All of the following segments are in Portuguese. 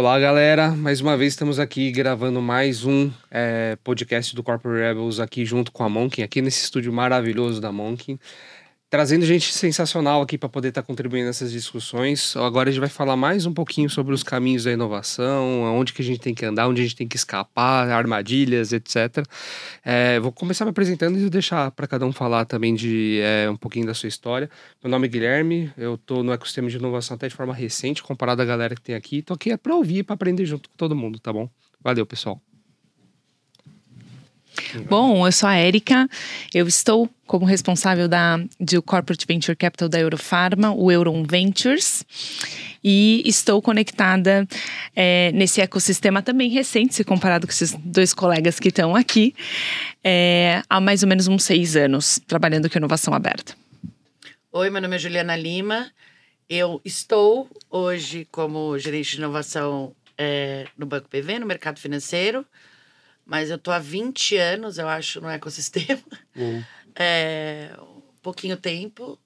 Olá, galera. Mais uma vez estamos aqui gravando mais um é, podcast do Corporate Rebels aqui junto com a Monkin, aqui nesse estúdio maravilhoso da Monkin trazendo gente sensacional aqui para poder estar tá contribuindo nessas discussões. Agora a gente vai falar mais um pouquinho sobre os caminhos da inovação, onde que a gente tem que andar, onde a gente tem que escapar, armadilhas, etc. É, vou começar me apresentando e deixar para cada um falar também de é, um pouquinho da sua história. Meu nome é Guilherme, eu estou no ecossistema de inovação até de forma recente, comparado à galera que tem aqui. Estou aqui é para ouvir e para aprender junto com todo mundo, tá bom? Valeu, pessoal. Bom, eu sou a Érica, eu estou como responsável da, de Corporate Venture Capital da Eurofarma, o Euron Ventures, e estou conectada é, nesse ecossistema também recente, se comparado com esses dois colegas que estão aqui, é, há mais ou menos uns seis anos, trabalhando com inovação aberta. Oi, meu nome é Juliana Lima, eu estou hoje como gerente de inovação é, no Banco PV, no mercado financeiro, mas eu tô há 20 anos, eu acho, no ecossistema. Uhum. É, um pouquinho tempo.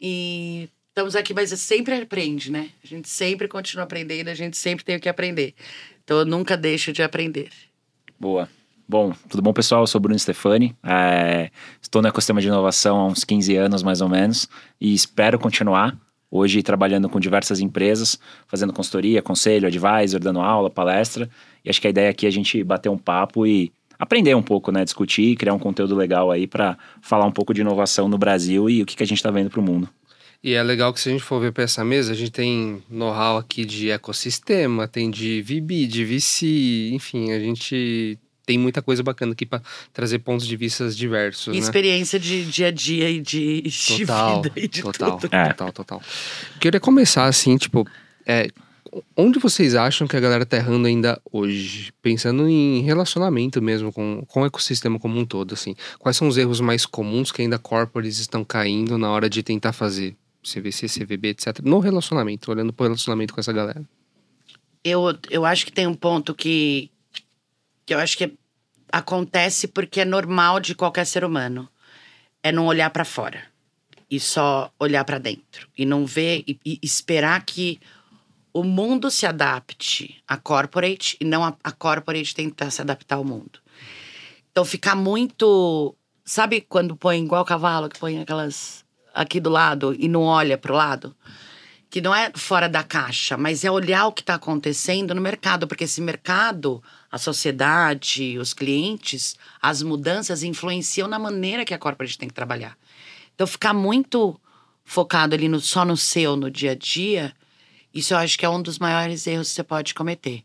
E estamos aqui, mas sempre aprende, né? A gente sempre continua aprendendo, a gente sempre tem o que aprender. Então eu nunca deixo de aprender. Boa. Bom, tudo bom, pessoal? Eu sou Bruno Stefani. É, estou no ecossistema de inovação há uns 15 anos, mais ou menos, e espero continuar. Hoje, trabalhando com diversas empresas, fazendo consultoria, conselho, advisor, dando aula, palestra. E acho que a ideia aqui é a gente bater um papo e aprender um pouco, né? Discutir, criar um conteúdo legal aí para falar um pouco de inovação no Brasil e o que, que a gente está vendo para o mundo. E é legal que se a gente for ver para essa mesa, a gente tem know-how aqui de ecossistema, tem de VB, de VC, enfim, a gente tem muita coisa bacana aqui para trazer pontos de vista diversos. E né? experiência de dia a dia e de, total, de vida e de total, tudo. É. Total, total. Queria começar assim, tipo, é, onde vocês acham que a galera tá errando ainda hoje? Pensando em relacionamento mesmo com, com o ecossistema como um todo, assim. Quais são os erros mais comuns que ainda corporates estão caindo na hora de tentar fazer CVC, CVB, etc. No relacionamento, olhando pro relacionamento com essa galera? Eu, eu acho que tem um ponto que, que eu acho que acontece porque é normal de qualquer ser humano. É não olhar para fora e só olhar para dentro e não ver e, e esperar que o mundo se adapte a corporate e não a, a corporate tentar se adaptar ao mundo. Então ficar muito. Sabe quando põe igual cavalo, que põe aquelas aqui do lado e não olha pro lado? Que não é fora da caixa, mas é olhar o que está acontecendo no mercado, porque esse mercado, a sociedade, os clientes, as mudanças influenciam na maneira que a corporate tem que trabalhar. Então ficar muito focado ali no, só no seu, no dia a dia, isso eu acho que é um dos maiores erros que você pode cometer.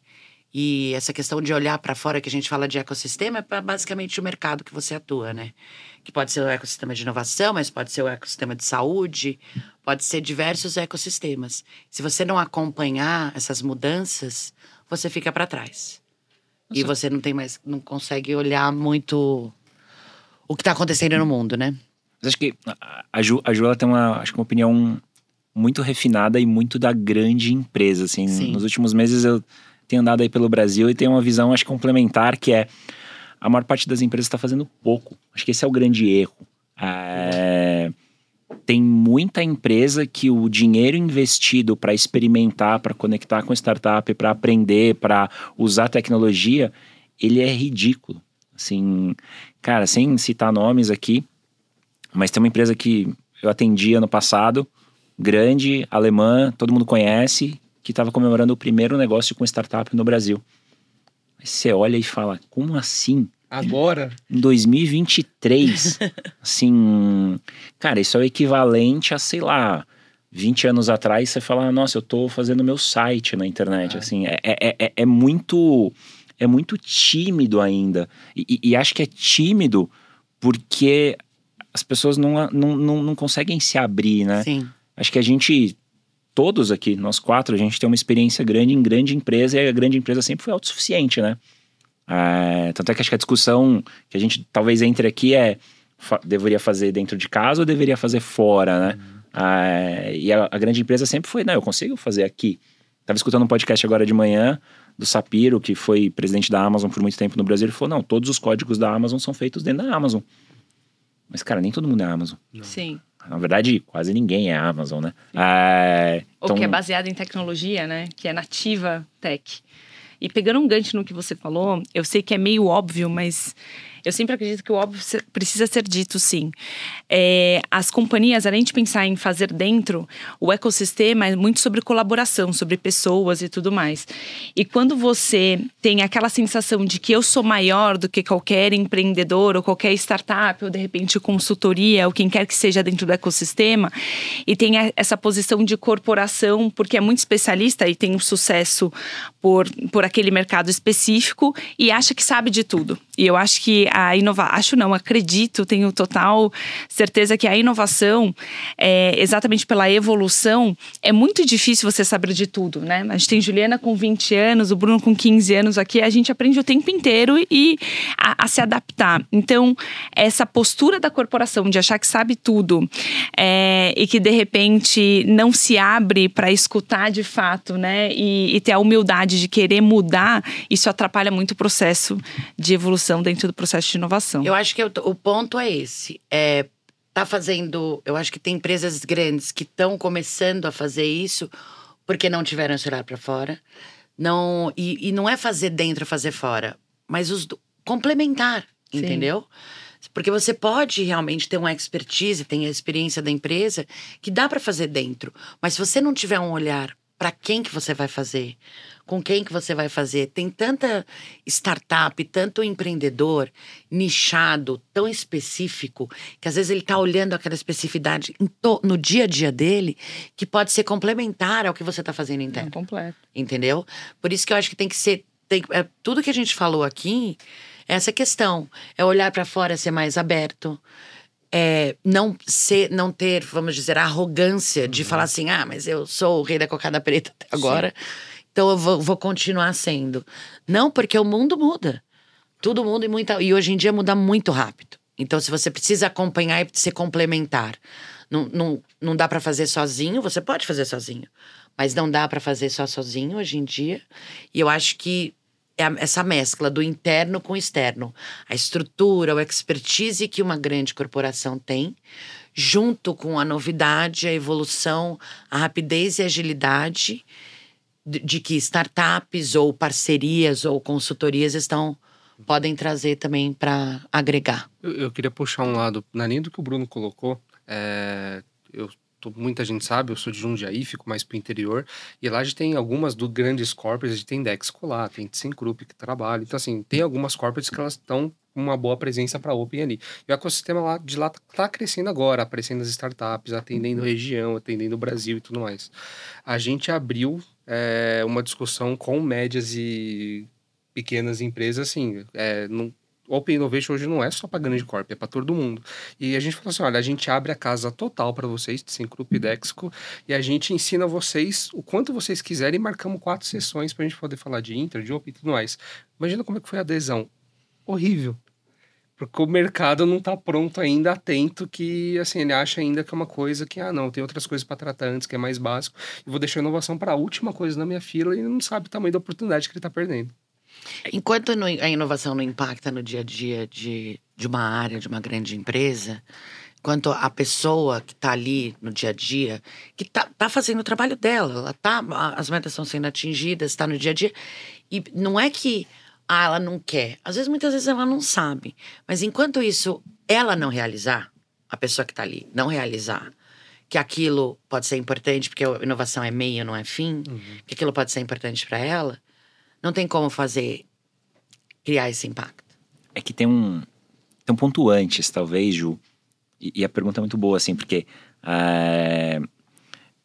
E essa questão de olhar para fora, que a gente fala de ecossistema, é basicamente o mercado que você atua, né? Que pode ser o ecossistema de inovação, mas pode ser o ecossistema de saúde, pode ser diversos ecossistemas. Se você não acompanhar essas mudanças, você fica para trás. Nossa. E você não tem mais, não consegue olhar muito o que está acontecendo no mundo, né? Mas acho que a Ju, a Ju ela tem uma, acho que uma opinião muito refinada e muito da grande empresa, assim. Sim. Nos últimos meses eu tenho andado aí pelo Brasil e tenho uma visão, acho, complementar, que é a maior parte das empresas está fazendo pouco. Acho que esse é o grande erro. É, tem muita empresa que o dinheiro investido para experimentar, para conectar com startup, para aprender, para usar tecnologia, ele é ridículo. Assim, cara, sem citar nomes aqui, mas tem uma empresa que eu atendi ano passado, grande, alemã, todo mundo conhece, que estava comemorando o primeiro negócio com startup no Brasil. Aí você olha e fala, como assim? Agora? Em 2023. assim, cara, isso é o equivalente a, sei lá, 20 anos atrás você fala, nossa, eu tô fazendo meu site na internet. Ah. Assim, é, é, é, é, muito. É muito tímido ainda. E, e, e acho que é tímido porque as pessoas não, não, não, não conseguem se abrir, né? Sim. Acho que a gente, todos aqui, nós quatro, a gente tem uma experiência grande em grande empresa e a grande empresa sempre foi autossuficiente, né? É, tanto é que acho que a discussão que a gente talvez entre aqui é deveria fazer dentro de casa ou deveria fazer fora, né? Uhum. É, e a, a, grande empresa sempre foi, não, eu consigo fazer aqui. Tava escutando um podcast agora de manhã do Sapiro, que foi presidente da Amazon por muito tempo no Brasil, ele falou, não, todos os códigos da Amazon são feitos dentro da Amazon. Mas, cara, nem todo mundo é Amazon. Sim. Na verdade, quase ninguém é Amazon, né? É, então... Ou que é baseado em tecnologia, né? Que é nativa tech. E pegando um gancho no que você falou, eu sei que é meio óbvio, mas eu sempre acredito que o óbvio precisa ser dito, sim. É, as companhias, além de pensar em fazer dentro, o ecossistema é muito sobre colaboração, sobre pessoas e tudo mais. E quando você tem aquela sensação de que eu sou maior do que qualquer empreendedor ou qualquer startup, ou de repente consultoria, ou quem quer que seja dentro do ecossistema, e tem essa posição de corporação, porque é muito especialista e tem um sucesso por, por aquele mercado específico e acha que sabe de tudo. E eu acho que a inovação, acho não, acredito, tenho total certeza que a inovação, é, exatamente pela evolução, é muito difícil você saber de tudo, né? A gente tem Juliana com 20 anos, o Bruno com 15 anos aqui, a gente aprende o tempo inteiro e a, a se adaptar. Então, essa postura da corporação de achar que sabe tudo é, e que de repente não se abre para escutar de fato, né? E, e ter a humildade de querer mudar, isso atrapalha muito o processo de evolução dentro do processo de inovação. Eu acho que eu, o ponto é esse. É, tá fazendo. Eu acho que tem empresas grandes que estão começando a fazer isso porque não tiveram esse olhar para fora. Não, e, e, não é fazer dentro, fazer fora, mas os, complementar, Sim. entendeu? Porque você pode realmente ter uma expertise, tem a experiência da empresa que dá para fazer dentro, mas se você não tiver um olhar para quem que você vai fazer, com quem que você vai fazer. Tem tanta startup, tanto empreendedor nichado, tão específico, que às vezes ele está olhando aquela especificidade no dia a dia dele, que pode ser complementar ao que você está fazendo interno. É completo. Entendeu? Por isso que eu acho que tem que ser. Tem, é, tudo que a gente falou aqui, é essa questão. É olhar para fora, ser mais aberto. É, não ser, não ter, vamos dizer, a arrogância de uhum. falar assim, ah, mas eu sou o rei da cocada preta até agora. Sim então eu vou, vou continuar sendo. Não, porque o mundo muda. Tudo muda e, muita, e hoje em dia muda muito rápido. Então, se você precisa acompanhar e se complementar, não, não, não dá para fazer sozinho, você pode fazer sozinho. Mas não dá para fazer só sozinho hoje em dia. E eu acho que essa mescla do interno com o externo. A estrutura, o expertise que uma grande corporação tem, junto com a novidade, a evolução, a rapidez e a agilidade de que startups ou parcerias ou consultorias estão podem trazer também para agregar. Eu, eu, queria puxar um lado, na linha do que o Bruno colocou, é, eu muita gente sabe, eu sou de Jundiaí, fico mais para o interior, e lá a gente tem algumas do grandes corporates, a gente tem Dexco lá, tem Group que trabalha, então assim, tem algumas corporates que elas estão com uma boa presença para Open ali. E o ecossistema lá de lá está crescendo agora, aparecendo as startups, atendendo região, atendendo o Brasil e tudo mais. A gente abriu é, uma discussão com médias e pequenas empresas, assim, é, não, Open Innovation hoje não é só para grande corp, é para todo mundo. E a gente falou assim: olha, a gente abre a casa total para vocês, Syncrup e Dexco, e a gente ensina vocês o quanto vocês quiserem e marcamos quatro sessões para a gente poder falar de Inter, de Open e tudo mais. Imagina como é que foi a adesão. Horrível. Porque o mercado não está pronto ainda, atento, que assim, ele acha ainda que é uma coisa que, ah, não, tem outras coisas para tratar antes, que é mais básico, e vou deixar a inovação para a última coisa na minha fila e não sabe o tamanho da oportunidade que ele está perdendo. Enquanto a inovação não impacta no dia a dia de, de uma área, de uma grande empresa, quanto a pessoa que está ali no dia a dia, que está tá fazendo o trabalho dela, ela tá, as metas estão sendo atingidas, está no dia a dia, e não é que ah, ela não quer. Às vezes, muitas vezes ela não sabe. Mas enquanto isso, ela não realizar, a pessoa que está ali não realizar, que aquilo pode ser importante, porque a inovação é meio, não é fim, uhum. que aquilo pode ser importante para ela, não tem como fazer, criar esse impacto. É que tem um, tem um ponto antes, talvez, Ju, e, e a pergunta é muito boa, assim, porque uh,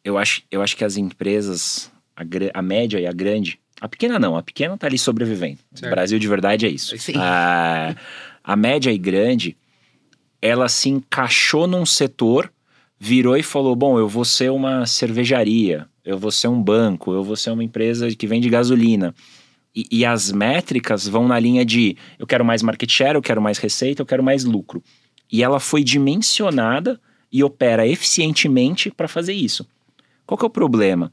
eu, acho, eu acho que as empresas, a, a média e a grande, a pequena não, a pequena tá ali sobrevivendo. Certo. O Brasil de verdade é isso. A, a média e grande, ela se encaixou num setor, virou e falou: bom, eu vou ser uma cervejaria, eu vou ser um banco, eu vou ser uma empresa que vende gasolina. E, e as métricas vão na linha de eu quero mais market share, eu quero mais receita, eu quero mais lucro. E ela foi dimensionada e opera eficientemente para fazer isso. Qual que é o problema?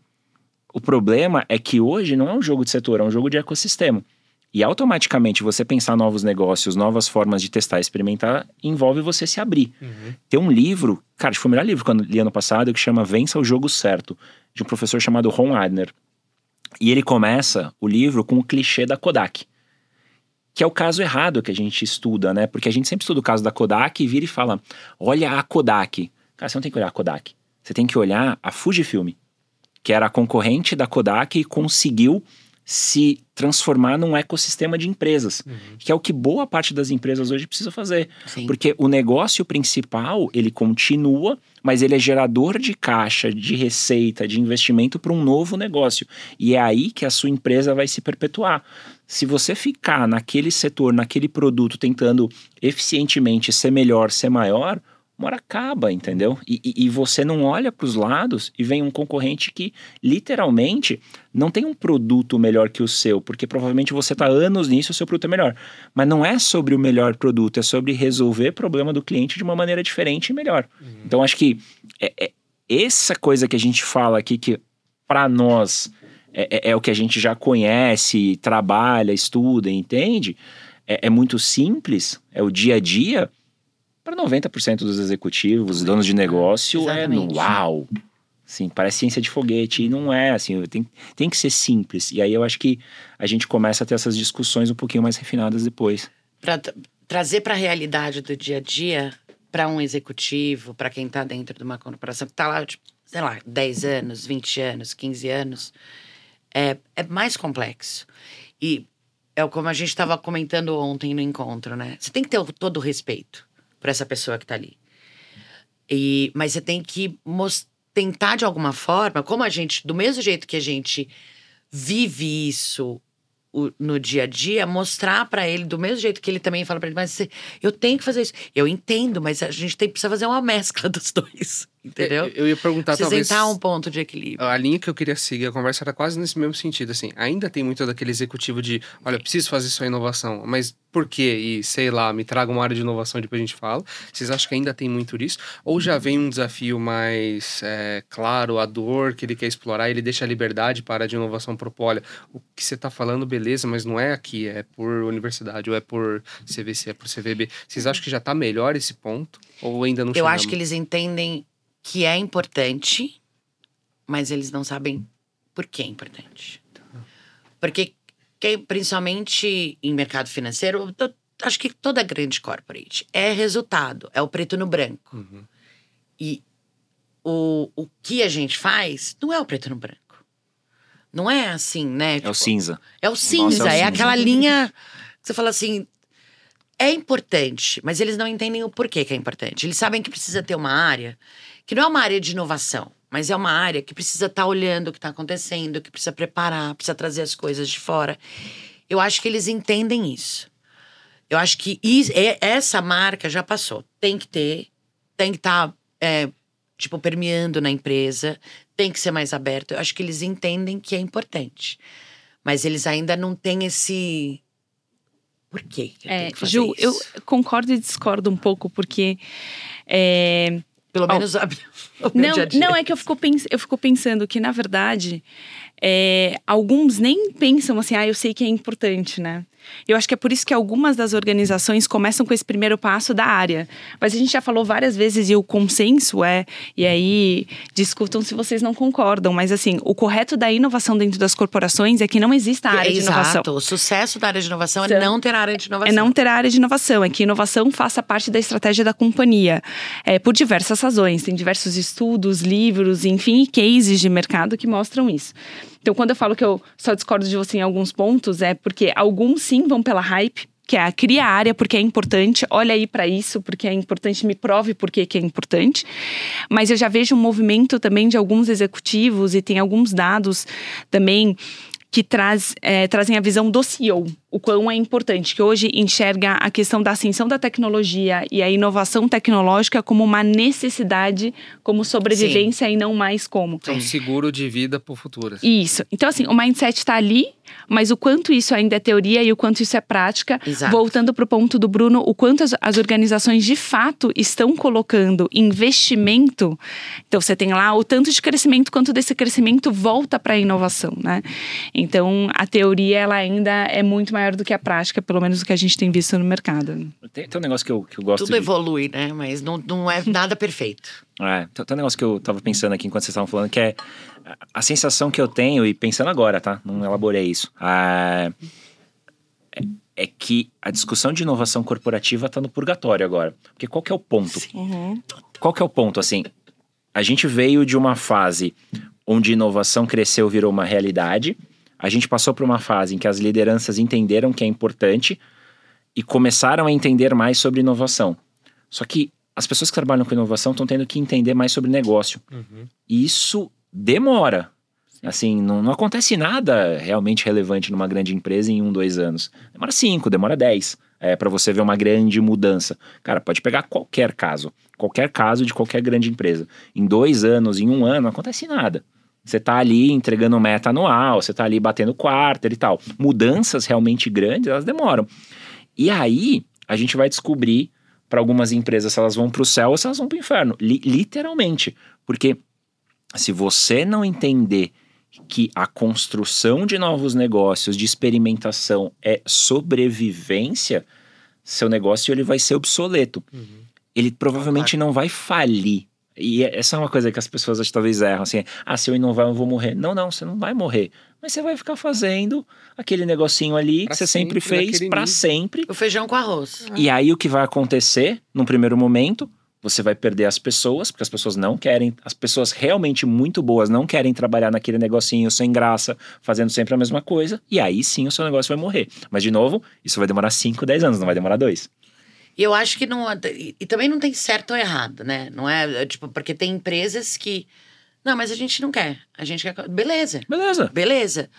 O problema é que hoje não é um jogo de setor, é um jogo de ecossistema. E automaticamente você pensar novos negócios, novas formas de testar e experimentar, envolve você se abrir. Uhum. Tem um livro, cara, foi o melhor livro que eu li ano passado, que chama Vença o Jogo Certo, de um professor chamado Ron Adner. E ele começa o livro com o clichê da Kodak. Que é o caso errado que a gente estuda, né? Porque a gente sempre estuda o caso da Kodak e vira e fala: olha a Kodak. Cara, você não tem que olhar a Kodak. Você tem que olhar a Fujifilm, que era a concorrente da Kodak e conseguiu se transformar num ecossistema de empresas, uhum. que é o que boa parte das empresas hoje precisa fazer. Sim. Porque o negócio principal, ele continua, mas ele é gerador de caixa, de receita, de investimento para um novo negócio. E é aí que a sua empresa vai se perpetuar. Se você ficar naquele setor, naquele produto, tentando eficientemente ser melhor, ser maior, uma hora acaba, entendeu? E, e, e você não olha para os lados e vem um concorrente que literalmente não tem um produto melhor que o seu, porque provavelmente você está anos nisso e o seu produto é melhor. Mas não é sobre o melhor produto, é sobre resolver problema do cliente de uma maneira diferente e melhor. Uhum. Então acho que é, é, essa coisa que a gente fala aqui que para nós é, é, é, o que a gente já conhece, trabalha, estuda, entende. É, é muito simples, é o dia a dia para 90% dos executivos, donos de negócio, Exatamente. é no uau. Sim, parece ciência de foguete e não é assim, tem, tem que ser simples. E aí eu acho que a gente começa a ter essas discussões um pouquinho mais refinadas depois. Para trazer para a realidade do dia a dia, para um executivo, para quem está dentro de uma corporação que está lá, tipo, sei lá, 10 anos, 20 anos, 15 anos, é, é mais complexo. E é como a gente estava comentando ontem no encontro, né? Você tem que ter todo o respeito para essa pessoa que está ali. E, mas você tem que tentar de alguma forma, como a gente, do mesmo jeito que a gente vive isso o, no dia a dia, mostrar para ele, do mesmo jeito que ele também fala para ele, mas eu tenho que fazer isso. Eu entendo, mas a gente tem, precisa fazer uma mescla dos dois. Entendeu? Eu, eu ia perguntar Precisa talvez. tentar um ponto de equilíbrio. A linha que eu queria seguir, a conversa era quase nesse mesmo sentido. Assim, ainda tem muito daquele executivo de: olha, preciso fazer sua inovação, mas por quê? E sei lá, me traga uma área de inovação e depois a gente fala. Vocês acham que ainda tem muito disso? Ou já vem um desafio mais é, claro, a dor que ele quer explorar, ele deixa a liberdade para a de inovação propor: olha, o que você está falando, beleza, mas não é aqui, é por universidade, ou é por CVC, é por CVB. Vocês acham que já está melhor esse ponto? Ou ainda não Eu acho que eles entendem que é importante, mas eles não sabem por que é importante. Porque, principalmente em mercado financeiro, acho que toda grande corporate é resultado, é o preto no branco. Uhum. E o, o que a gente faz não é o preto no branco. Não é assim, né? Tipo, é o tipo, cinza. É o cinza, Nossa, é, o é cinza. aquela linha que você fala assim, é importante, mas eles não entendem o porquê que é importante. Eles sabem que precisa ter uma área que não é uma área de inovação, mas é uma área que precisa estar tá olhando o que está acontecendo, que precisa preparar, precisa trazer as coisas de fora. Eu acho que eles entendem isso. Eu acho que isso, essa marca já passou. Tem que ter, tem que estar, tá, é, tipo, permeando na empresa, tem que ser mais aberto. Eu acho que eles entendem que é importante. Mas eles ainda não têm esse. Por quê? É, Ju, isso? eu concordo e discordo um pouco, porque. É, pelo menos oh. não, dia -dia. não, é que eu fico, pens eu fico pensando que, na verdade, é, alguns nem pensam assim, ah, eu sei que é importante, né? Eu acho que é por isso que algumas das organizações começam com esse primeiro passo da área. Mas a gente já falou várias vezes e o consenso é, e aí discutam se vocês não concordam, mas assim, o correto da inovação dentro das corporações é que não exista área é, de exato. inovação. O sucesso da área de inovação é então, é não ter área de inovação. É não ter área de inovação, é que inovação faça parte da estratégia da companhia. É, por diversas razões. Tem diversos estudos, livros, enfim, cases de mercado que mostram isso. Então, quando eu falo que eu só discordo de você em alguns pontos, é porque alguns sim vão pela hype, que é cria a área porque é importante, olha aí para isso porque é importante, me prove por que é importante. Mas eu já vejo um movimento também de alguns executivos e tem alguns dados também que traz, é, trazem a visão do CEO, o quão é importante, que hoje enxerga a questão da ascensão da tecnologia e a inovação tecnológica como uma necessidade, como sobrevivência Sim. e não mais como. É um seguro de vida para o futuro. Assim. Isso. Então, assim, o mindset está ali, mas o quanto isso ainda é teoria e o quanto isso é prática. Exato. Voltando para o ponto do Bruno, o quanto as, as, organizações de fato estão colocando investimento. Então, você tem lá o tanto de crescimento quanto desse crescimento volta para a inovação, né? Então, a teoria ela ainda é muito maior do que a prática, pelo menos o que a gente tem visto no mercado. Tem, tem um negócio que eu, que eu gosto Tudo de... evolui, né? Mas não, não é nada perfeito. É, tem, um negócio que eu tava pensando aqui enquanto vocês estavam falando, que é a sensação que eu tenho, e pensando agora, tá? Não elaborei isso. É, é que a discussão de inovação corporativa está no purgatório agora. Porque qual que é o ponto? Uhum. Qual que é o ponto? Assim, a gente veio de uma fase onde inovação cresceu, virou uma realidade. A gente passou por uma fase em que as lideranças entenderam que é importante e começaram a entender mais sobre inovação. Só que as pessoas que trabalham com inovação estão tendo que entender mais sobre negócio. Uhum. E isso demora. Assim, não, não, acontece nada realmente relevante numa grande empresa em um, dois anos. Demora cinco, demora dez. É, para você ver uma grande mudança. Cara, pode pegar qualquer caso. Qualquer caso de qualquer grande empresa. Em dois anos, em um ano, não acontece nada. Você tá ali entregando meta anual, você tá ali batendo quarter e tal. Mudanças realmente grandes, elas demoram. E aí, a gente vai descobrir para algumas empresas se elas vão para o céu ou se elas vão para o inferno. Li literalmente. Porque se você não entender que a construção de novos negócios, de experimentação é sobrevivência, seu negócio ele vai ser obsoleto. Uhum. Ele provavelmente não vai falir. E essa é uma coisa que as pessoas acho, talvez erram, assim, ah, se eu inovar eu vou morrer. Não, não, você não vai morrer. Mas você vai ficar fazendo aquele negocinho ali pra que você sempre, sempre fez para sempre. O feijão com arroz. E aí o que vai acontecer, num primeiro momento, você vai perder as pessoas, porque as pessoas não querem, as pessoas realmente muito boas não querem trabalhar naquele negocinho sem graça, fazendo sempre a mesma coisa, e aí sim o seu negócio vai morrer. Mas, de novo, isso vai demorar 5, 10 anos, não vai demorar dois. E eu acho que não. E também não tem certo ou errado, né? Não é. Tipo, porque tem empresas que. Não, mas a gente não quer. A gente quer. Beleza. Beleza. Beleza.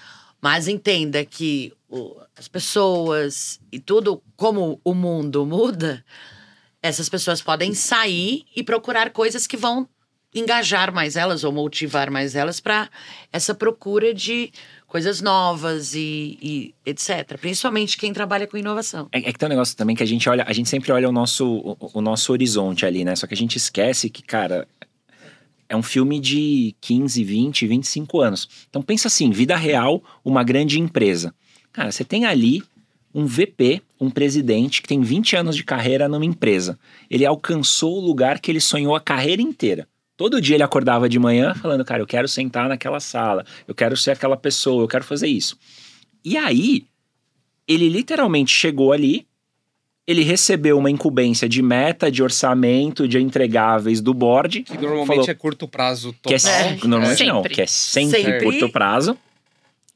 Mas entenda que o, as pessoas e tudo, como o mundo muda, essas pessoas podem sair e procurar coisas que vão engajar mais elas ou motivar mais elas para essa procura de coisas novas e, e, etc. Principalmente quem trabalha com inovação. É, é, que tem um negócio também que a gente olha, a gente sempre olha o nosso, o, o nosso horizonte ali, né? Só que a gente esquece que, cara, é um filme de 15, 20, 25 anos. Então pensa assim, vida real, uma grande empresa. Cara, você tem ali um VP, um presidente que tem 20 anos de carreira numa empresa. Ele alcançou o lugar que ele sonhou a carreira inteira. Todo dia ele acordava de manhã falando, cara, eu quero sentar naquela sala, eu quero ser aquela pessoa, eu quero fazer isso. E aí, ele literalmente chegou ali, ele recebeu uma incumbência de meta, de orçamento, de entregáveis do board. Que normalmente falou, é curto prazo total. Que é, normalmente é. não, que é sempre, sempre. curto prazo.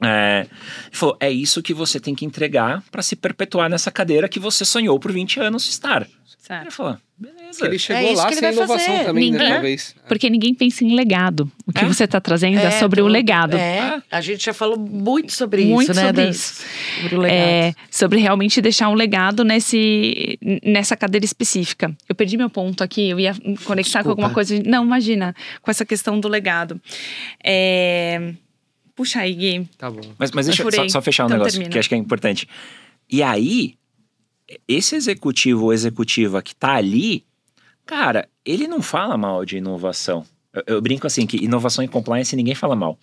É, falou: é isso que você tem que entregar para se perpetuar nessa cadeira que você sonhou por 20 anos estar. Certo. Ele falou: beleza. Que ele chegou é lá sem inovação fazer. também, né, ninguém, né, talvez. Porque ninguém pensa em legado. O que é? você está trazendo é, é sobre o legado. É, a gente já falou muito sobre muito isso, né? Sobre isso. Sobre, o legado. É, sobre realmente deixar um legado nesse, nessa cadeira específica. Eu perdi meu ponto aqui, eu ia conectar Desculpa. com alguma coisa. Não, imagina, com essa questão do legado. É Puxa aí, Gui. Tá bom. Mas, mas deixa eu só, só, fechar um então, negócio termina. que acho que é importante. E aí, esse executivo ou executiva que tá ali, cara, ele não fala mal de inovação. Eu, eu brinco assim, que inovação e compliance ninguém fala mal.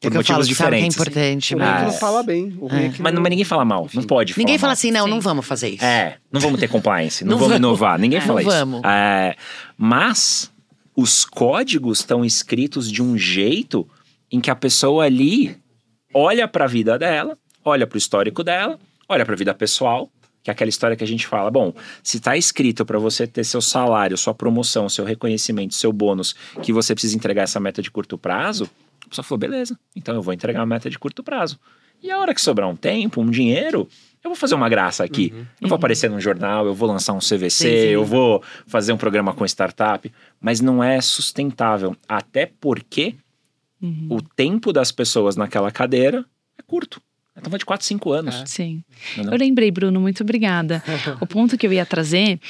Por é motivos falo, diferentes. Sabe que é importante. O mas... não fala bem. É. É mas, não, mas ninguém fala mal. Não pode falar Ninguém fala assim, não, Sim. não vamos fazer isso. É, não vamos ter compliance. não, não vamos, inovar. Ninguém fala não isso. Vamos. É, mas os códigos estão escritos de um jeito em que a pessoa ali olha para a vida dela, olha para o histórico dela, olha para a vida pessoal, que é aquela história que a gente fala, bom, se está escrito para você ter seu salário, sua promoção, seu reconhecimento, seu bônus, que você precisa entregar essa meta de curto prazo, a pessoa falou, beleza, então eu vou entregar uma meta de curto prazo. E a hora que sobrar um tempo, um dinheiro, eu vou fazer uma graça aqui. Uhum. Eu vou aparecer num jornal, eu vou lançar um CVC, sim, sim. eu vou fazer um programa com startup, mas não é sustentável. Até porque Uhum. O tempo das pessoas naquela cadeira é curto. Então vai de 4, 5 anos. É. Sim. Não, Eu lembrei, Bruno, muito obrigada. o ponto que eu ia trazer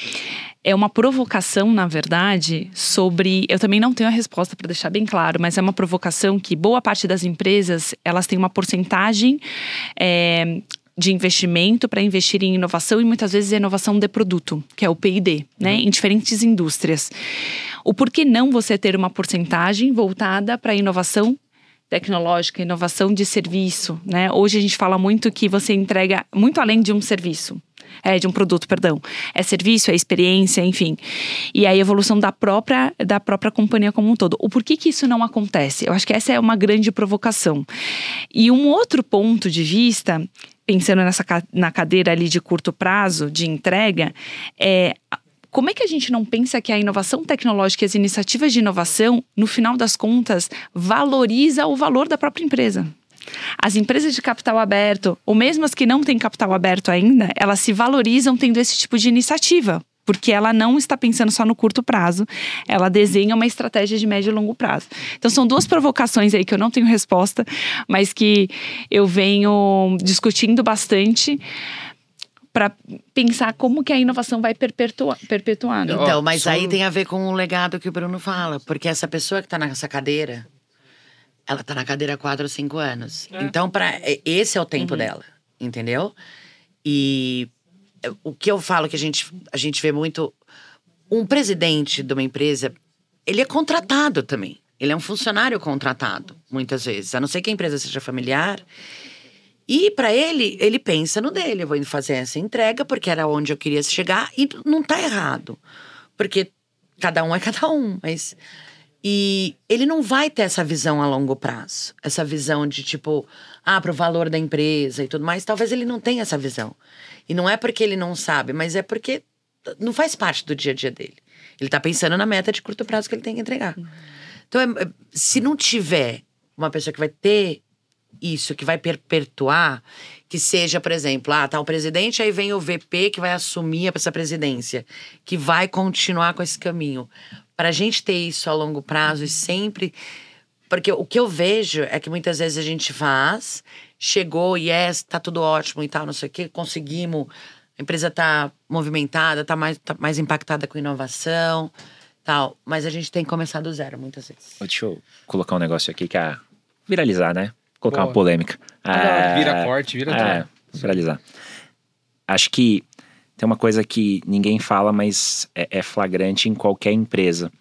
é uma provocação, na verdade, sobre. Eu também não tenho a resposta para deixar bem claro, mas é uma provocação que boa parte das empresas elas têm uma porcentagem. É, de investimento para investir em inovação e muitas vezes inovação de produto, que é o PID, né, uhum. em diferentes indústrias. O porquê não você ter uma porcentagem voltada para inovação tecnológica, inovação de serviço, né? Hoje a gente fala muito que você entrega muito além de um serviço. É, de um produto, perdão. É serviço, é experiência, enfim. E a evolução da própria, da própria companhia como um todo. O porquê que isso não acontece? Eu acho que essa é uma grande provocação. E um outro ponto de vista, pensando nessa na cadeira ali de curto prazo, de entrega, é como é que a gente não pensa que a inovação tecnológica e as iniciativas de inovação, no final das contas, valoriza o valor da própria empresa? As empresas de capital aberto, ou mesmo as que não têm capital aberto ainda, elas se valorizam tendo esse tipo de iniciativa porque ela não está pensando só no curto prazo, ela desenha uma estratégia de médio e longo prazo. Então são duas provocações aí que eu não tenho resposta, mas que eu venho discutindo bastante para pensar como que a inovação vai perpetuar. perpetuar né? Então, mas Só... aí tem a ver com o legado que o Bruno fala, porque essa pessoa que está nessa cadeira, ela está na cadeira há quatro ou cinco anos. É. Então, para esse é o tempo uhum. dela, entendeu? E o que eu falo que a gente, a gente vê muito. Um presidente de uma empresa, ele é contratado também. Ele é um funcionário contratado, muitas vezes. A não ser que a empresa seja familiar. E para ele, ele pensa no dele. Eu vou fazer essa entrega porque era onde eu queria chegar e não tá errado. Porque cada um é cada um, mas e ele não vai ter essa visão a longo prazo, essa visão de tipo, ah, pro valor da empresa e tudo mais. Talvez ele não tenha essa visão. E não é porque ele não sabe, mas é porque não faz parte do dia a dia dele. Ele tá pensando na meta de curto prazo que ele tem que entregar. Uhum. Então, é, é se não tiver uma pessoa que vai ter isso que vai perpetuar, que seja, por exemplo, ah, tá o presidente, aí vem o VP que vai assumir essa presidência, que vai continuar com esse caminho. Para a gente ter isso a longo prazo e sempre. Porque o que eu vejo é que muitas vezes a gente faz, chegou, yes, tá tudo ótimo e tal, não sei o quê, conseguimos, a empresa tá movimentada, tá mais, tá mais impactada com inovação, tal. Mas a gente tem que começar do zero muitas vezes. Deixa eu colocar um negócio aqui que é viralizar, né? colocar Boa. uma polêmica. É, vira corte, vira é, tudo. Finalizar. Acho que tem uma coisa que ninguém fala, mas é, é flagrante em qualquer empresa.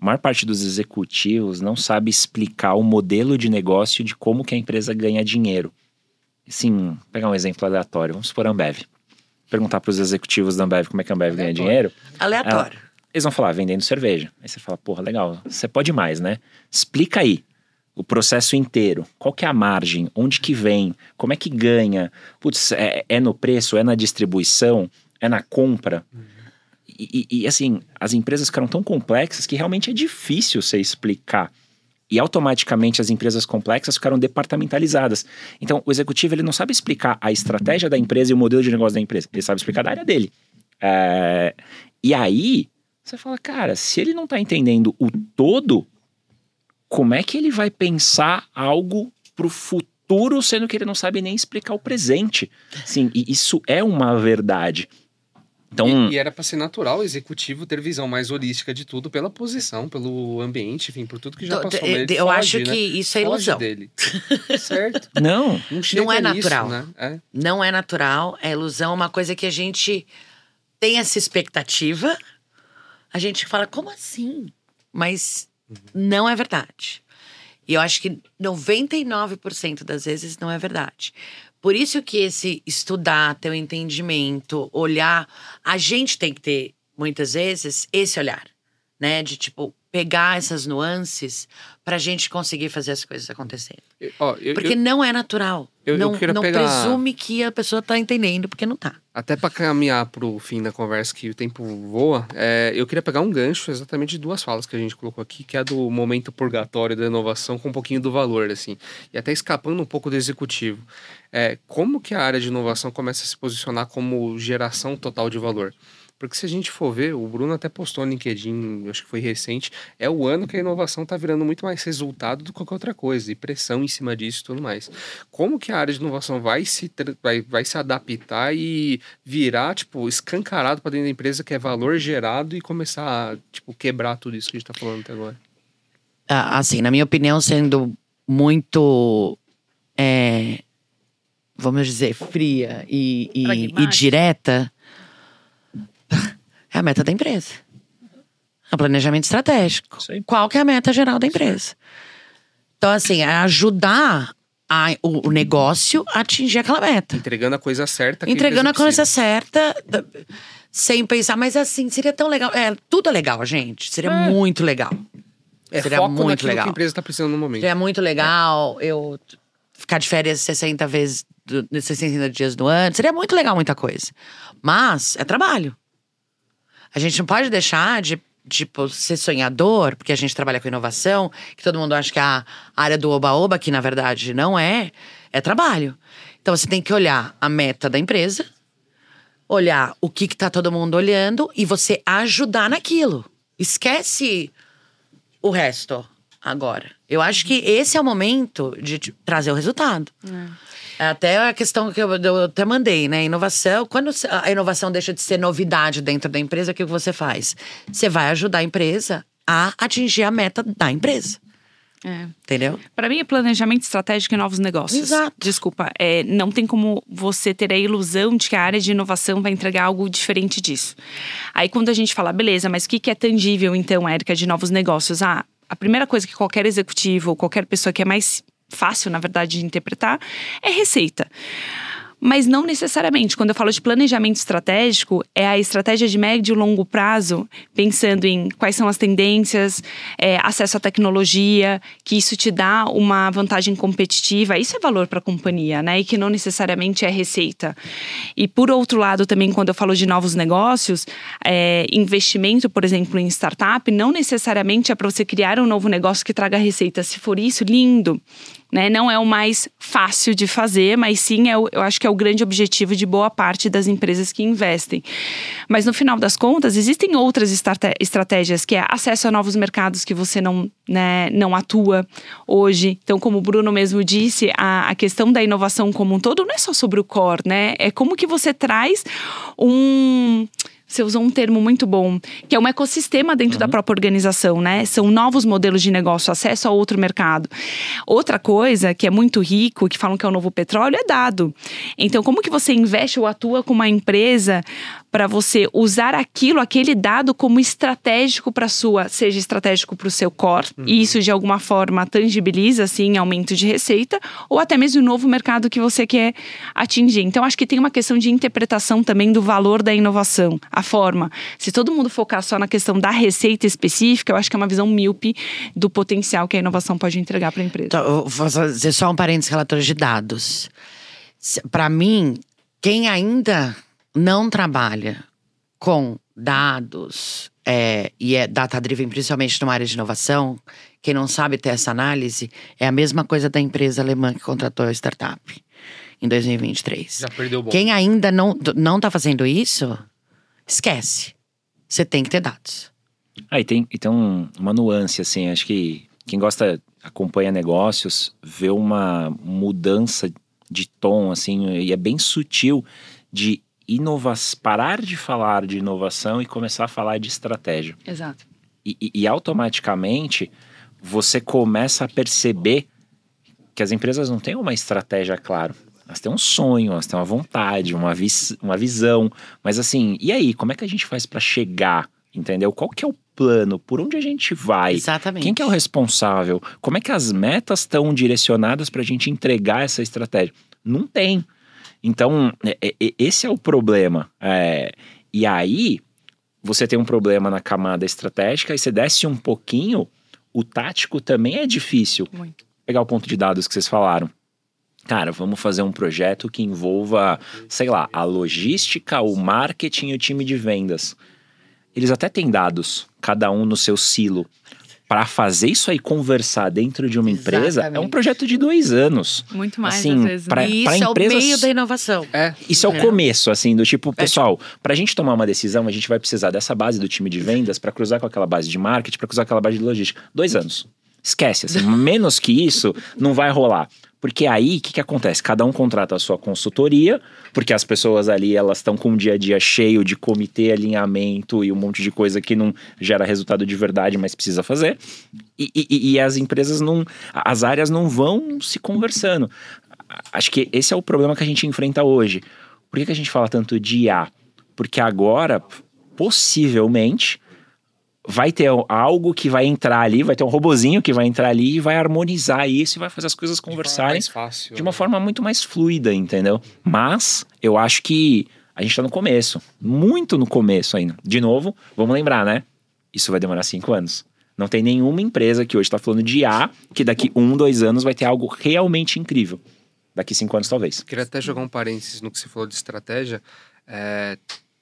A maior parte dos executivos não sabe explicar o modelo de negócio de como que a empresa ganha dinheiro. Sim, pegar um exemplo aleatório, vamos supor a Ambev. Perguntar para os executivos da Ambev como é que a Ambev aleatório. ganha dinheiro. Aleatório. Ela, eles vão falar, vendendo cerveja. Aí você fala, porra, legal, você pode mais, né? Explica aí o processo inteiro. Qual que é a margem? Onde que vem? Como é que ganha? Putz, é, é no preço? É na distribuição? É na compra? Uhum. E, e, e, assim, as empresas ficaram tão complexas que realmente é difícil você explicar. E automaticamente as empresas complexas ficaram departamentalizadas. Então, o executivo ele não sabe explicar a estratégia da empresa e o modelo de negócio da empresa. Ele sabe explicar da área dele. É... E aí, você fala, cara, se ele não está entendendo o todo, como é que ele vai pensar algo para o futuro, sendo que ele não sabe nem explicar o presente? Sim, e isso é uma verdade. Então, e, e era para ser natural o executivo ter visão mais holística de tudo pela posição, pelo ambiente, enfim, por tudo que já passou. Eu, eu acho que né? isso é ilusão. dele. certo? Não. Não, não é natural. Nisso, né? é. Não é natural, é ilusão, uma coisa que a gente tem essa expectativa, a gente fala, como assim? Mas não é verdade. E eu acho que 99% das vezes não é verdade. Por isso que esse estudar, ter o um entendimento, olhar, a gente tem que ter muitas vezes esse olhar, né, de tipo pegar essas nuances para a gente conseguir fazer as coisas acontecerem. porque eu, não é natural. Eu, não não pegar... presume que a pessoa está entendendo, porque não está. Até para caminhar para o fim da conversa, que o tempo voa, é, eu queria pegar um gancho exatamente de duas falas que a gente colocou aqui, que é do momento purgatório da inovação com um pouquinho do valor, assim, e até escapando um pouco do executivo. É, como que a área de inovação começa a se posicionar como geração total de valor? Porque se a gente for ver, o Bruno até postou no LinkedIn, acho que foi recente, é o ano que a inovação está virando muito mais resultado do que qualquer outra coisa, e pressão em cima disso e tudo mais. Como que a área de inovação vai se, vai, vai se adaptar e virar, tipo, escancarado para dentro da empresa que é valor gerado e começar a, tipo, quebrar tudo isso que a gente está falando até agora? Ah, assim, na minha opinião, sendo muito. É, vamos dizer, fria e, e, e direta é a meta da empresa. É o planejamento estratégico. Qual que é a meta geral da empresa? Então, assim, é ajudar a, o, o, negócio a atingir aquela meta. Entregando a coisa certa. Entregando a, a coisa certa, sem pensar, mas assim, seria tão legal. É, tudo é legal, gente. Seria é. muito legal. É seria foco muito legal. que a empresa está precisando no momento. Seria muito legal eu ficar de férias 60 vezes, 60 dias do ano. Seria muito legal muita coisa. Mas é trabalho. A gente não pode deixar de tipo, ser sonhador, porque a gente trabalha com inovação, que todo mundo acha que é a área do oba-oba, que na verdade não é, é trabalho. Então você tem que olhar a meta da empresa, olhar o que, que tá todo mundo olhando e você ajudar naquilo. Esquece o resto agora. Eu acho que esse é o momento de trazer o resultado. É. Até a questão que eu, eu, até mandei, né? Inovação, quando a inovação deixa de ser novidade dentro da empresa, o que você faz? Você vai ajudar a empresa a atingir a meta da empresa. É. Entendeu? Para mim é planejamento estratégico e novos negócios. Exato. Desculpa, é, não tem como você ter a ilusão de que a área de inovação vai entregar algo diferente disso. Aí quando a gente fala, beleza, mas o que, que é tangível então, Érica, de novos negócios? Ah, a primeira coisa que qualquer executivo ou qualquer pessoa que é mais fácil, na verdade, de interpretar, é receita mas não necessariamente. Quando eu falo de planejamento estratégico, é a estratégia de médio e longo prazo, pensando em quais são as tendências, é, acesso à tecnologia, que isso te dá uma vantagem competitiva. Isso é valor para a companhia, né? E que não necessariamente é receita. E por outro lado, também, quando eu falo de novos negócios, é, investimento, por exemplo, em startup, não necessariamente é para você criar um novo negócio que traga receita. Se for isso, lindo. Né? Não é o mais fácil de fazer, mas sim é o, eu acho que é o grande objetivo de boa parte das empresas que investem. Mas no final das contas, existem outras estratégias que é acesso a novos mercados que você não, né, não atua hoje. Então, como o Bruno mesmo disse, a, a questão da inovação como um todo não é só sobre o core, né? É como que você traz um você usou um termo muito bom, que é um ecossistema dentro uhum. da própria organização, né? São novos modelos de negócio, acesso a outro mercado. Outra coisa que é muito rico, que falam que é o novo petróleo, é dado. Então, como que você investe ou atua com uma empresa para você usar aquilo, aquele dado como estratégico para sua, seja estratégico para o seu core, uhum. e isso de alguma forma tangibiliza assim aumento de receita, ou até mesmo o novo mercado que você quer atingir. Então acho que tem uma questão de interpretação também do valor da inovação, a forma. Se todo mundo focar só na questão da receita específica, eu acho que é uma visão míope do potencial que a inovação pode entregar para a empresa. Então, vou fazer só um parênteses relatório de dados. Para mim, quem ainda não trabalha com dados é, e é data-driven, principalmente numa área de inovação, quem não sabe ter essa análise, é a mesma coisa da empresa alemã que contratou a startup em 2023. Já perdeu o bom. Quem ainda não, não tá fazendo isso, esquece. Você tem que ter dados. Ah, e tem, e tem um, uma nuance, assim, acho que quem gosta, acompanha negócios, vê uma mudança de tom, assim, e é bem sutil de inovação, parar de falar de inovação e começar a falar de estratégia. Exato. E, e, e, automaticamente você começa a perceber que as empresas não têm uma estratégia clara. Elas têm um sonho, elas têm uma vontade, uma, vis, uma visão. Mas assim, e aí? Como é que a gente faz para chegar? Entendeu? Qual que é o plano? Por onde a gente vai? Exatamente. Quem que é o responsável? Como é que as metas estão direcionadas para a gente entregar essa estratégia? Não tem. Então, é, é, esse é o problema. É, e aí, você tem um problema na camada estratégica e você desce um pouquinho, o tático também é difícil. Muito. Pegar o ponto de dados que vocês falaram. Cara, vamos fazer um projeto que envolva, sei lá, a logística, o marketing e o time de vendas. Eles até têm dados, cada um no seu silo para fazer isso aí conversar dentro de uma empresa Exatamente. é um projeto de dois anos. Muito mais, assim, às vezes. Pra, e isso empresas, é o meio da inovação. É, isso é, é o começo, assim, do tipo, pessoal, é. para a gente tomar uma decisão, a gente vai precisar dessa base do time de vendas para cruzar com aquela base de marketing, para cruzar com aquela base de logística. Dois anos. Esquece, assim, menos que isso, não vai rolar. Porque aí, o que, que acontece? Cada um contrata a sua consultoria, porque as pessoas ali, elas estão com o dia a dia cheio de comitê, alinhamento e um monte de coisa que não gera resultado de verdade, mas precisa fazer. E, e, e as empresas não... As áreas não vão se conversando. Acho que esse é o problema que a gente enfrenta hoje. Por que, que a gente fala tanto de IA? Porque agora, possivelmente vai ter algo que vai entrar ali, vai ter um robozinho que vai entrar ali e vai harmonizar isso e vai fazer as coisas conversarem de, fácil, de uma né? forma muito mais fluida, entendeu? Mas eu acho que a gente tá no começo, muito no começo ainda. De novo, vamos lembrar, né? Isso vai demorar cinco anos. Não tem nenhuma empresa que hoje está falando de A que daqui um, dois anos vai ter algo realmente incrível. Daqui cinco anos, talvez. Queria até jogar um parênteses no que você falou de estratégia. É,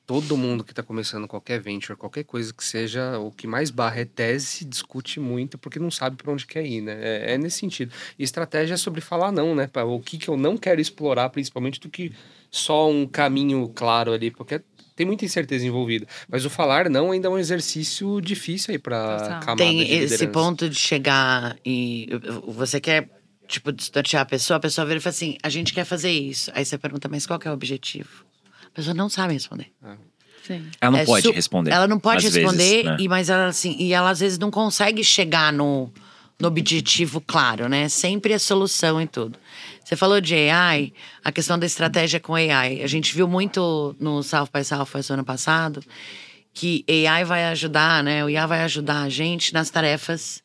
todo mundo que está começando qualquer venture, qualquer coisa que seja, o que mais barra é tese, discute muito porque não sabe para onde quer ir, né? É, é, nesse sentido. E estratégia é sobre falar não, né? O que, que eu não quero explorar, principalmente, do que só um caminho claro ali, porque tem muita incerteza envolvida. Mas o falar não ainda é um exercício difícil aí para camada Tem esse ponto de chegar e você quer tipo distorcer a pessoa, a pessoa vira e fala assim: "A gente quer fazer isso". Aí você pergunta: "Mas qual é o objetivo?" A pessoa não sabe responder. É. Sim. Ela não é pode responder. Ela não pode responder, vezes, né? e, mas ela assim, e ela às vezes não consegue chegar no, no objetivo claro, né? Sempre a solução em tudo. Você falou de AI, a questão da estratégia com AI. A gente viu muito no South by Southwest ano passado que AI vai ajudar, né? O IA vai ajudar a gente nas tarefas,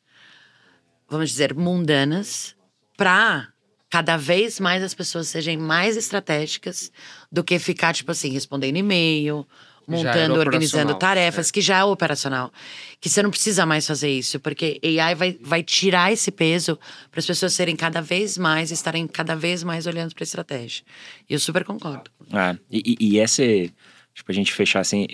vamos dizer, mundanas, para cada vez mais as pessoas sejam mais estratégicas do que ficar, tipo assim, respondendo e-mail, montando, organizando tarefas, é. que já é operacional. Que você não precisa mais fazer isso, porque AI vai, vai tirar esse peso para as pessoas serem cada vez mais, estarem cada vez mais olhando para a estratégia. E eu super concordo. Ah, e, e esse, tipo, a gente fechar assim,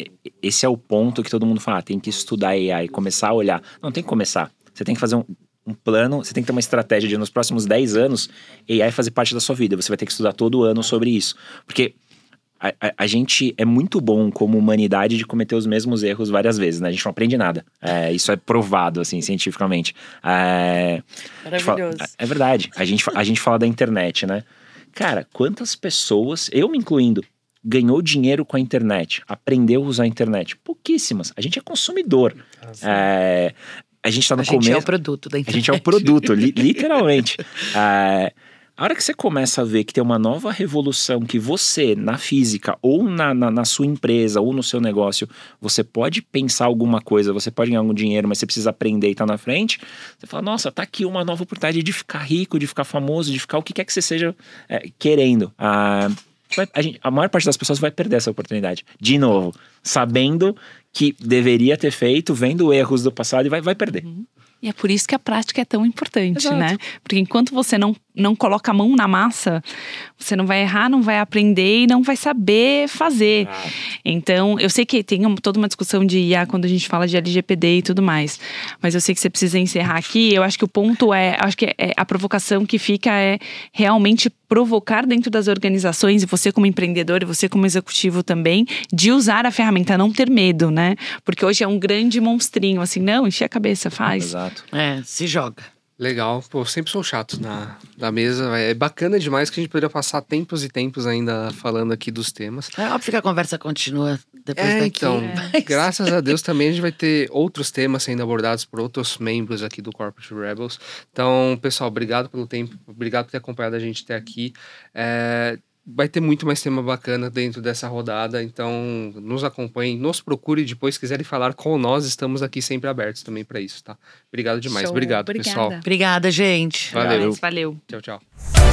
esse é o ponto que todo mundo fala, ah, tem que estudar AI, começar a olhar. Não, tem que começar. Você tem que fazer um, um plano, você tem que ter uma estratégia de nos próximos 10 anos, AI fazer parte da sua vida. Você vai ter que estudar todo ano sobre isso. Porque a, a, a, gente é muito bom como humanidade de cometer os mesmos erros várias vezes, né? A gente não aprende nada. É, isso é provado, assim, cientificamente. É, Maravilhoso. Fala, é verdade. A gente, a gente fala da internet, né? Cara, quantas pessoas, eu me incluindo, ganhou dinheiro com a internet, aprendeu a usar a internet? Pouquíssimas. A gente é consumidor. Ah, é, a gente tá no a começo. A gente é o produto da internet. A gente é o produto, li, literalmente. É, a hora que você começa a ver que tem uma nova revolução que você, na física, ou na, na, na, sua empresa, ou no seu negócio, você pode pensar alguma coisa, você pode ganhar algum dinheiro, mas você precisa aprender e estar tá na frente, você fala, nossa, tá aqui uma nova oportunidade de ficar rico, de ficar famoso, de ficar o que quer que você seja é, querendo. Ah, a, gente, a maior parte das pessoas vai perder essa oportunidade. De novo, sabendo que deveria ter feito, vendo erros do passado e vai, vai perder. Uhum. E é por isso que a prática é tão importante, Exato. né? Porque enquanto você não, não coloca a mão na massa, você não vai errar, não vai aprender e não vai saber fazer. Ah. Então, eu sei que tem toda uma discussão de IA quando a gente fala de LGPD e tudo mais, mas eu sei que você precisa encerrar aqui. Eu acho que o ponto é, acho que é, a provocação que fica é realmente provocar dentro das organizações, e você como empreendedor, e você como executivo também, de usar a ferramenta, não ter medo, né? Porque hoje é um grande monstrinho, assim, não, encher a cabeça, faz. Exato. É, se joga. Legal, pô, sempre sou chato na, na mesa. É bacana demais que a gente poderia passar tempos e tempos ainda falando aqui dos temas. É óbvio que a conversa continua depois é, daqui. Então, é. graças a Deus também a gente vai ter outros temas sendo abordados por outros membros aqui do Corporate Rebels. Então, pessoal, obrigado pelo tempo, obrigado por ter acompanhado a gente até aqui. É, vai ter muito mais tema bacana dentro dessa rodada, então nos acompanhem, nos procure depois, se quiserem falar com nós, estamos aqui sempre abertos também para isso, tá? Obrigado demais, Show. obrigado, Obrigada. pessoal. Obrigada, gente. Valeu. Valeu. Tchau, tchau.